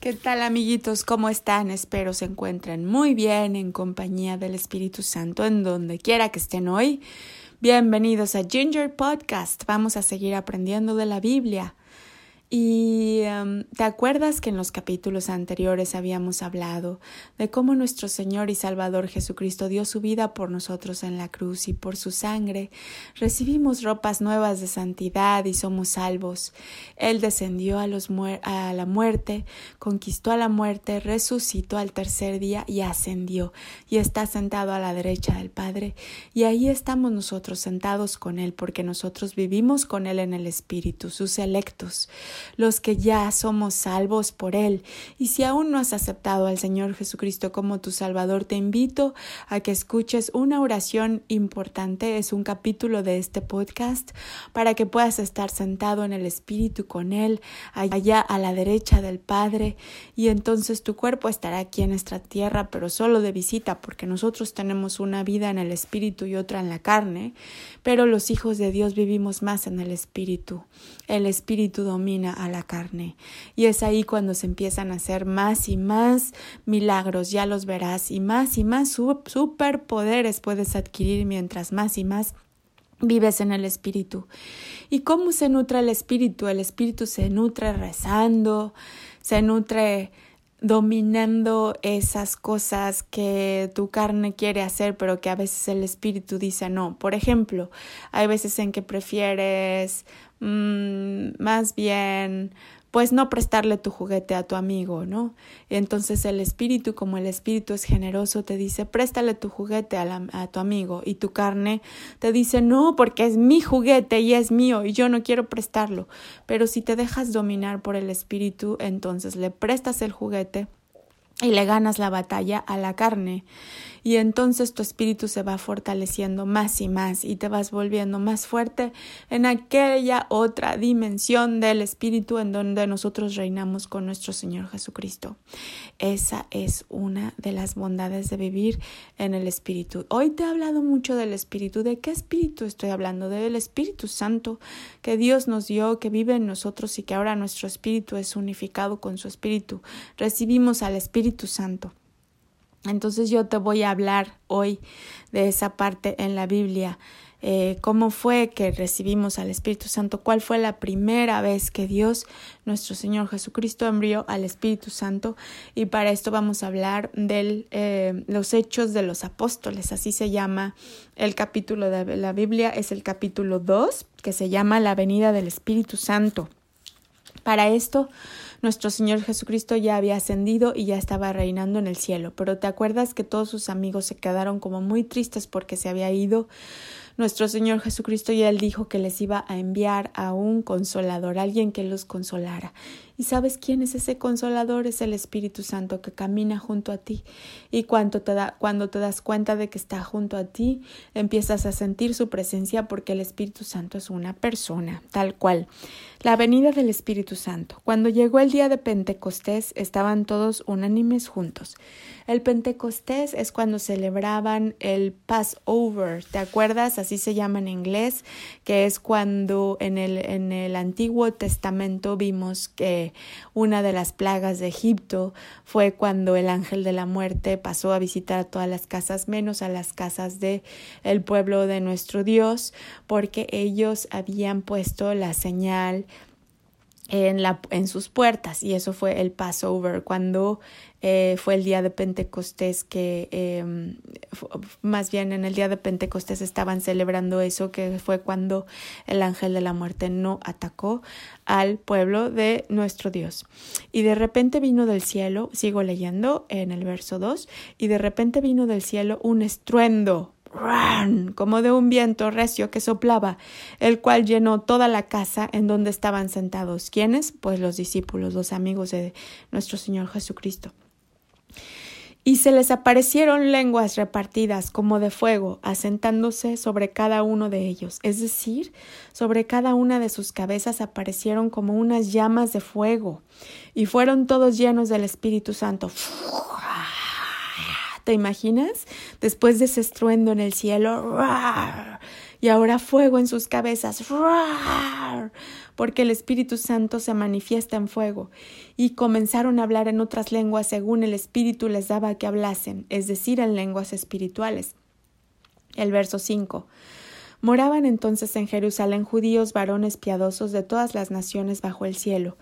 ¿Qué tal amiguitos? ¿Cómo están? Espero se encuentren muy bien en compañía del Espíritu Santo en donde quiera que estén hoy. Bienvenidos a Ginger Podcast. Vamos a seguir aprendiendo de la Biblia. Y em, te acuerdas que en los capítulos anteriores habíamos hablado de cómo nuestro Señor y Salvador Jesucristo dio su vida por nosotros en la cruz y por su sangre recibimos ropas nuevas de santidad y somos salvos. Él descendió a, los a la muerte, conquistó a la muerte, resucitó al tercer día y ascendió y está sentado a la derecha del Padre. Y ahí estamos nosotros sentados con Él porque nosotros vivimos con Él en el Espíritu, sus electos los que ya somos salvos por Él. Y si aún no has aceptado al Señor Jesucristo como tu Salvador, te invito a que escuches una oración importante, es un capítulo de este podcast, para que puedas estar sentado en el Espíritu con Él, allá a la derecha del Padre, y entonces tu cuerpo estará aquí en nuestra tierra, pero solo de visita, porque nosotros tenemos una vida en el Espíritu y otra en la carne, pero los hijos de Dios vivimos más en el Espíritu. El Espíritu domina a la carne. Y es ahí cuando se empiezan a hacer más y más milagros, ya los verás, y más y más superpoderes puedes adquirir mientras más y más vives en el espíritu. ¿Y cómo se nutre el espíritu? El espíritu se nutre rezando, se nutre dominando esas cosas que tu carne quiere hacer, pero que a veces el espíritu dice no. Por ejemplo, hay veces en que prefieres Mm, más bien pues no prestarle tu juguete a tu amigo, ¿no? Entonces el espíritu, como el espíritu es generoso, te dice, préstale tu juguete a, a, tu amigo y tu carne te dice, no, porque es mi juguete y es mío y yo no quiero prestarlo. Pero si te dejas dominar por el espíritu, entonces le prestas el juguete y le ganas la batalla a la carne y entonces tu espíritu se va fortaleciendo más y más y te vas volviendo más fuerte en aquella otra dimensión del espíritu en donde nosotros reinamos con nuestro Señor Jesucristo. Esa es una de las bondades de vivir en el espíritu. Hoy te he hablado mucho del espíritu. ¿De qué espíritu estoy hablando? Del Espíritu Santo que Dios nos dio, que vive en nosotros y que ahora nuestro espíritu es unificado con su espíritu. Recibimos al Espíritu Santo. Entonces yo te voy a hablar hoy de esa parte en la Biblia. Eh, cómo fue que recibimos al Espíritu Santo, cuál fue la primera vez que Dios, nuestro Señor Jesucristo, envió al Espíritu Santo. Y para esto vamos a hablar de eh, los hechos de los apóstoles, así se llama el capítulo de la Biblia, es el capítulo 2, que se llama la venida del Espíritu Santo. Para esto nuestro Señor Jesucristo ya había ascendido y ya estaba reinando en el cielo, pero ¿te acuerdas que todos sus amigos se quedaron como muy tristes porque se había ido? Nuestro Señor Jesucristo ya él dijo que les iba a enviar a un consolador, alguien que los consolara. ¿Y sabes quién es ese consolador? Es el Espíritu Santo que camina junto a ti. Y cuando te, da, cuando te das cuenta de que está junto a ti, empiezas a sentir su presencia porque el Espíritu Santo es una persona, tal cual. La venida del Espíritu Santo. Cuando llegó el día de Pentecostés, estaban todos unánimes juntos. El Pentecostés es cuando celebraban el Passover, ¿te acuerdas? Se llama en inglés, que es cuando en el, en el Antiguo Testamento vimos que una de las plagas de Egipto fue cuando el ángel de la muerte pasó a visitar a todas las casas menos a las casas de el pueblo de nuestro Dios porque ellos habían puesto la señal en, la, en sus puertas y eso fue el Passover cuando eh, fue el día de Pentecostés que em, más bien en el día de Pentecostés estaban celebrando eso que fue cuando el ángel de la muerte no atacó al pueblo de nuestro Dios. Y de repente vino del cielo sigo leyendo en el verso 2 y de repente vino del cielo un estruendo como de un viento recio que soplaba, el cual llenó toda la casa en donde estaban sentados. ¿Quiénes? Pues los discípulos, los amigos de nuestro Señor Jesucristo. Y se les aparecieron lenguas repartidas como de fuego, asentándose sobre cada uno de ellos. Es decir, sobre cada una de sus cabezas aparecieron como unas llamas de fuego, y fueron todos llenos del Espíritu Santo. ¿Te imaginas? Después de ese estruendo en el cielo, y ahora fuego en sus cabezas, porque el Espíritu Santo se manifiesta en fuego, y comenzaron a hablar en otras lenguas según el Espíritu les daba que hablasen, es decir, en lenguas espirituales. El verso 5. Moraban entonces en Jerusalén judíos varones piadosos de todas las naciones bajo el cielo.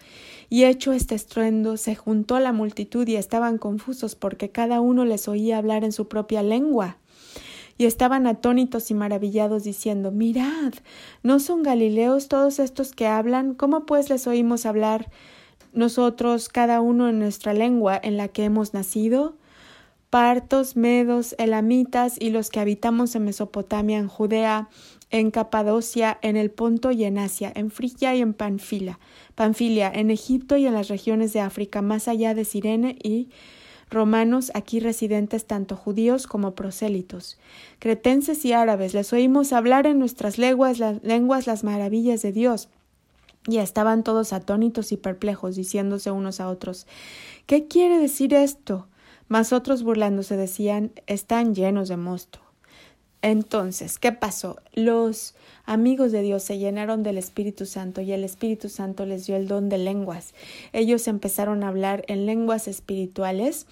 Y hecho este estruendo, se juntó la multitud y estaban confusos porque cada uno les oía hablar en su propia lengua. Y estaban atónitos y maravillados diciendo Mirad, ¿no son galileos todos estos que hablan? ¿Cómo pues les oímos hablar nosotros cada uno en nuestra lengua en la que hemos nacido? Partos, medos, elamitas y los que habitamos en Mesopotamia, en Judea, en Capadocia, en el Ponto y en Asia, en Frigia y en Panfila, Panfilia, en Egipto y en las regiones de África, más allá de Sirene y romanos aquí residentes tanto judíos como prosélitos, cretenses y árabes, les oímos hablar en nuestras lenguas las, lenguas las maravillas de Dios. Y estaban todos atónitos y perplejos, diciéndose unos a otros ¿Qué quiere decir esto? Mas otros burlándose decían están llenos de mosto. Entonces, ¿qué pasó? Los amigos de Dios se llenaron del Espíritu Santo y el Espíritu Santo les dio el don de lenguas. Ellos empezaron a hablar en lenguas espirituales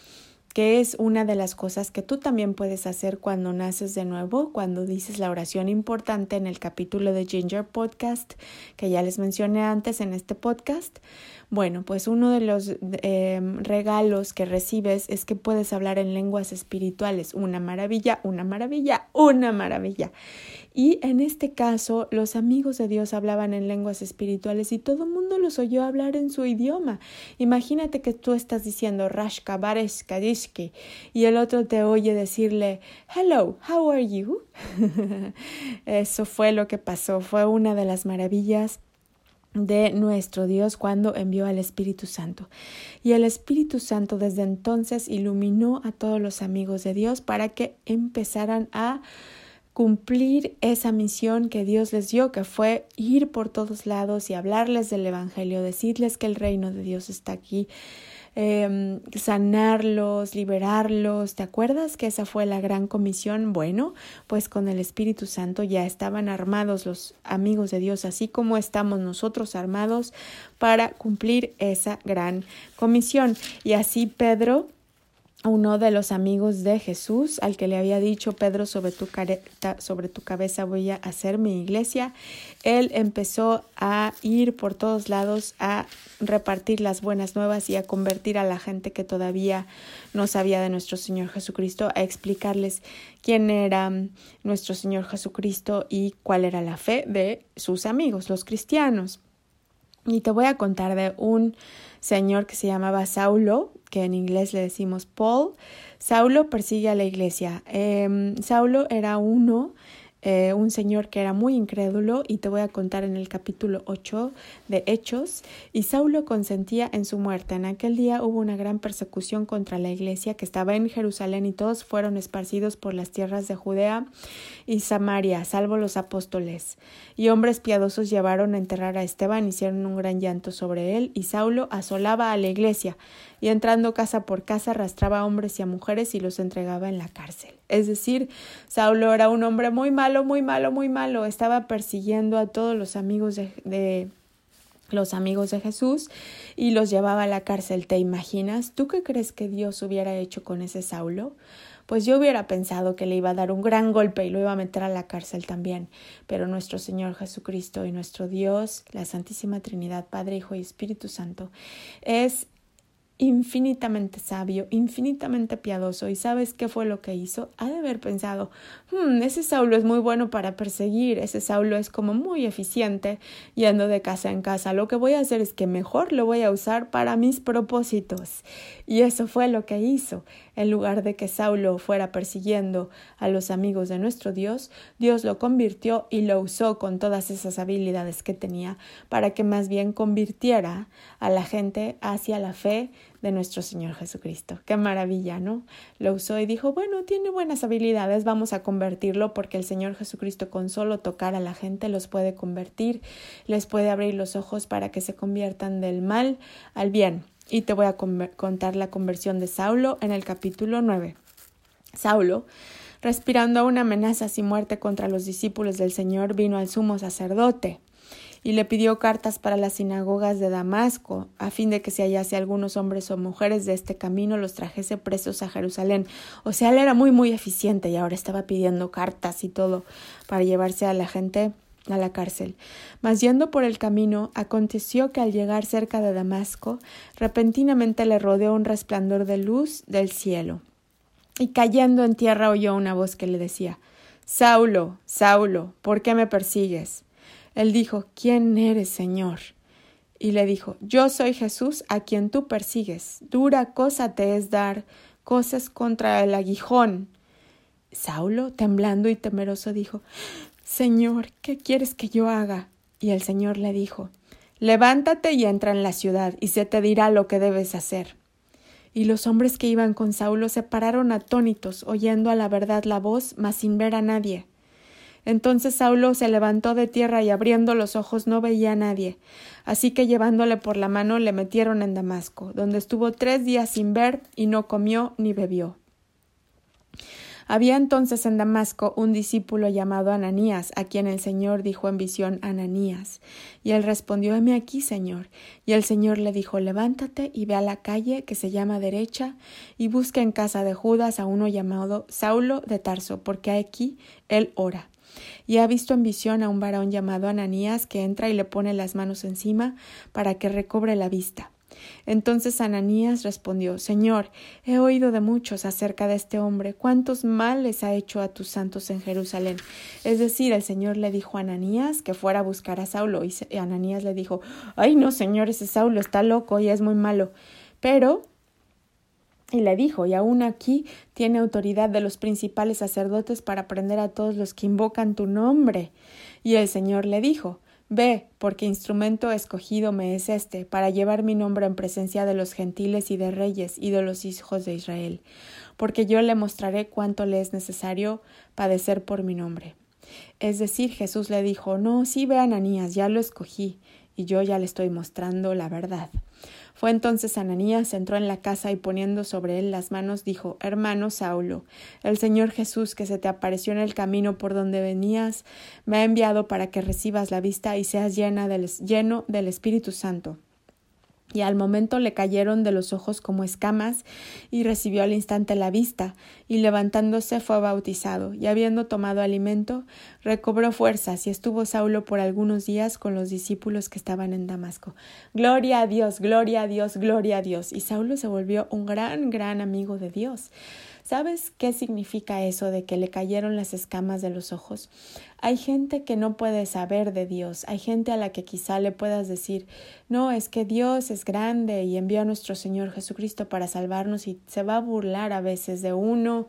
que es una de las cosas que tú también puedes hacer cuando naces de nuevo, cuando dices la oración importante en el capítulo de Ginger Podcast, que ya les mencioné antes en este podcast. Bueno, pues uno de los em, regalos que recibes es que puedes hablar en lenguas espirituales. Una maravilla, una maravilla, una maravilla. Y en este caso, los amigos de Dios hablaban en lenguas espirituales y todo el mundo los oyó hablar en su idioma. Imagínate que tú estás diciendo Rashka, Bareska, Y el otro te oye decirle Hello, how are you? Eso fue lo que pasó, fue una de las maravillas de nuestro Dios cuando envió al Espíritu Santo. Y el Espíritu Santo desde entonces iluminó a todos los amigos de Dios para que empezaran a cumplir esa misión que Dios les dio, que fue ir por todos lados y hablarles del Evangelio, decirles que el reino de Dios está aquí, eh, sanarlos, liberarlos. ¿Te acuerdas que esa fue la gran comisión? Bueno, pues con el Espíritu Santo ya estaban armados los amigos de Dios, así como estamos nosotros armados para cumplir esa gran comisión. Y así Pedro uno de los amigos de Jesús, al que le había dicho Pedro sobre tu, sobre tu cabeza voy a hacer mi iglesia, él empezó a ir por todos lados a repartir las buenas nuevas y a convertir a la gente que todavía no sabía de nuestro Señor Jesucristo, a explicarles quién era nuestro Señor Jesucristo y cuál era la fe de sus amigos, los cristianos. Y te voy a contar de un señor que se llamaba Saulo, que en inglés le decimos Paul. Saulo persigue a la iglesia. Em, Saulo era uno eh, un señor que era muy incrédulo y te voy a contar en el capítulo 8 de Hechos, y Saulo consentía en su muerte. En aquel día hubo una gran persecución contra la iglesia que estaba en Jerusalén y todos fueron esparcidos por las tierras de Judea y Samaria, salvo los apóstoles. Y hombres piadosos llevaron a enterrar a Esteban, hicieron un gran llanto sobre él, y Saulo asolaba a la iglesia, y entrando casa por casa arrastraba a hombres y a mujeres y los entregaba en la cárcel. Es decir, Saulo era un hombre muy malo, muy malo, muy malo. Estaba persiguiendo a todos los amigos de, los amigos de Jesús y los llevaba a la cárcel. ¿Te imaginas? ¿Tú qué crees que Dios hubiera hecho con ese Saulo? Pues yo hubiera pensado que le iba a dar un gran golpe y lo iba a meter a la cárcel también. Pero nuestro Señor Jesucristo y nuestro Dios, la Santísima Trinidad, Padre, Hijo y Espíritu Santo, es infinitamente sabio, infinitamente piadoso. ¿Y sabes qué fue lo que hizo? Ha de haber pensado, hmm, ese Saulo es muy bueno para perseguir, ese Saulo es como muy eficiente yendo de casa en casa. Lo que voy a hacer es que mejor lo voy a usar para mis propósitos. Y eso fue lo que hizo. En lugar de que Saulo fuera persiguiendo a los amigos de nuestro Dios, Dios lo convirtió y lo usó con todas esas habilidades que tenía para que más bien convirtiera a la gente hacia la fe de nuestro Señor Jesucristo. Qué maravilla, ¿no? Lo usó y dijo, bueno, tiene buenas habilidades, vamos a convertirlo porque el Señor Jesucristo con solo tocar a la gente los puede convertir, les puede abrir los ojos para que se conviertan del mal al bien. Y te voy a contar la conversión de Saulo en el capítulo 9. Saulo respirando una amenaza y muerte contra los discípulos del Señor, vino al sumo sacerdote y le pidió cartas para las sinagogas de Damasco, a fin de que si hallase algunos hombres o mujeres de este camino los trajese presos a Jerusalén. O sea, él era muy muy eficiente y ahora estaba pidiendo cartas y todo para llevarse a la gente a la cárcel. Mas yendo por el camino, aconteció que al llegar cerca de Damasco, repentinamente le rodeó un resplandor de luz del cielo. Y cayendo en tierra oyó una voz que le decía Saulo, Saulo, ¿por qué me persigues? Él dijo, ¿quién eres, Señor? Y le dijo, Yo soy Jesús a quien tú persigues. Dura cosa te es dar cosas contra el aguijón. Saulo, temblando y temeroso, dijo, Señor, ¿qué quieres que yo haga? Y el Señor le dijo, Levántate y entra en la ciudad, y se te dirá lo que debes hacer. Y los hombres que iban con Saulo se pararon atónitos, oyendo a la verdad la voz, mas sin ver a nadie. Entonces Saulo se levantó de tierra y abriendo los ojos no veía a nadie. Así que llevándole por la mano le metieron en Damasco, donde estuvo tres días sin ver y no comió ni bebió. Había entonces en Damasco un discípulo llamado Ananías, a quien el Señor dijo en visión Ananías. Y él respondió Heme aquí, Señor. Y el Señor le dijo Levántate y ve a la calle que se llama derecha, y busca en casa de Judas a uno llamado Saulo de Tarso, porque aquí él ora y ha visto en visión a un varón llamado Ananías que entra y le pone las manos encima para que recobre la vista. Entonces Ananías respondió Señor, he oído de muchos acerca de este hombre, cuántos males ha hecho a tus santos en Jerusalén. Es decir, el Señor le dijo a Ananías que fuera a buscar a Saulo, y Ananías le dijo Ay no, Señor, ese Saulo está loco y es muy malo. Pero y le dijo, y aún aquí tiene autoridad de los principales sacerdotes para prender a todos los que invocan tu nombre. Y el Señor le dijo, Ve, porque instrumento escogido me es este, para llevar mi nombre en presencia de los gentiles y de reyes y de los hijos de Israel, porque yo le mostraré cuánto le es necesario padecer por mi nombre. Es decir, Jesús le dijo, No, sí ve Ananías, ya lo escogí, y yo ya le estoy mostrando la verdad. Fue entonces Ananías, entró en la casa y poniendo sobre él las manos, dijo Hermano Saulo, el Señor Jesús que se te apareció en el camino por donde venías, me ha enviado para que recibas la vista y seas llena del, lleno del Espíritu Santo y al momento le cayeron de los ojos como escamas, y recibió al instante la vista, y levantándose fue bautizado, y habiendo tomado alimento, recobró fuerzas, y estuvo Saulo por algunos días con los discípulos que estaban en Damasco. Gloria a Dios, gloria a Dios, gloria a Dios. Y Saulo se volvió un gran, gran amigo de Dios. ¿Sabes qué significa eso de que le cayeron las escamas de los ojos? Hay gente que no puede saber de Dios, hay gente a la que quizá le puedas decir, no, es que Dios es grande y envió a nuestro Señor Jesucristo para salvarnos y se va a burlar a veces de uno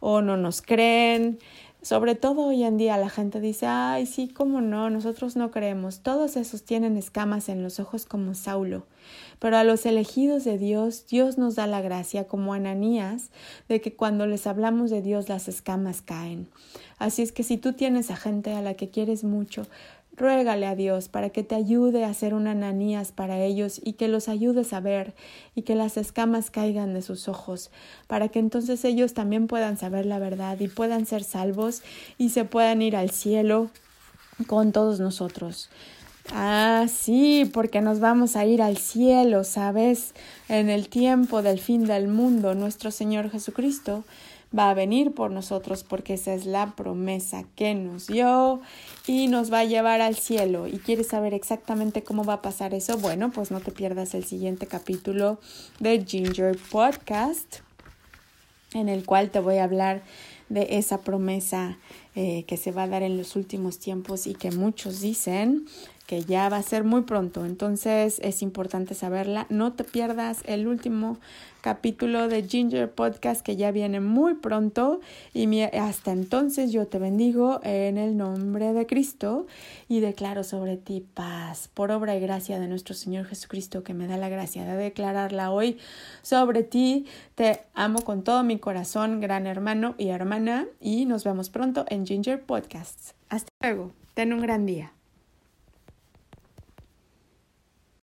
o no nos creen. Sobre todo hoy en día la gente dice, ay, sí, cómo no, nosotros no creemos. Todos esos tienen escamas en los ojos como Saulo. Pero a los elegidos de Dios, Dios nos da la gracia, como Ananías, de que cuando les hablamos de Dios las escamas caen. Así es que si tú tienes a gente a la que quieres mucho, Ruégale a Dios para que te ayude a ser un Ananías para ellos y que los ayudes a ver y que las escamas caigan de sus ojos, para que entonces ellos también puedan saber la verdad y puedan ser salvos y se puedan ir al cielo con todos nosotros. Ah, sí, porque nos vamos a ir al cielo, ¿sabes? En el tiempo del fin del mundo, nuestro Señor Jesucristo va a venir por nosotros porque esa es la promesa que nos dio y nos va a llevar al cielo. ¿Y quieres saber exactamente cómo va a pasar eso? Bueno, pues no te pierdas el siguiente capítulo de Ginger Podcast en el cual te voy a hablar de esa promesa eh, que se va a dar en los últimos tiempos y que muchos dicen que ya va a ser muy pronto. Entonces es importante saberla. No te pierdas el último capítulo de Ginger Podcast que ya viene muy pronto. Y hasta entonces yo te bendigo en el nombre de Cristo y declaro sobre ti paz por obra y gracia de nuestro Señor Jesucristo que me da la gracia de declararla hoy sobre ti. Te amo con todo mi corazón, gran hermano y hermana. Y nos vemos pronto en Ginger Podcasts. Hasta luego. Ten un gran día.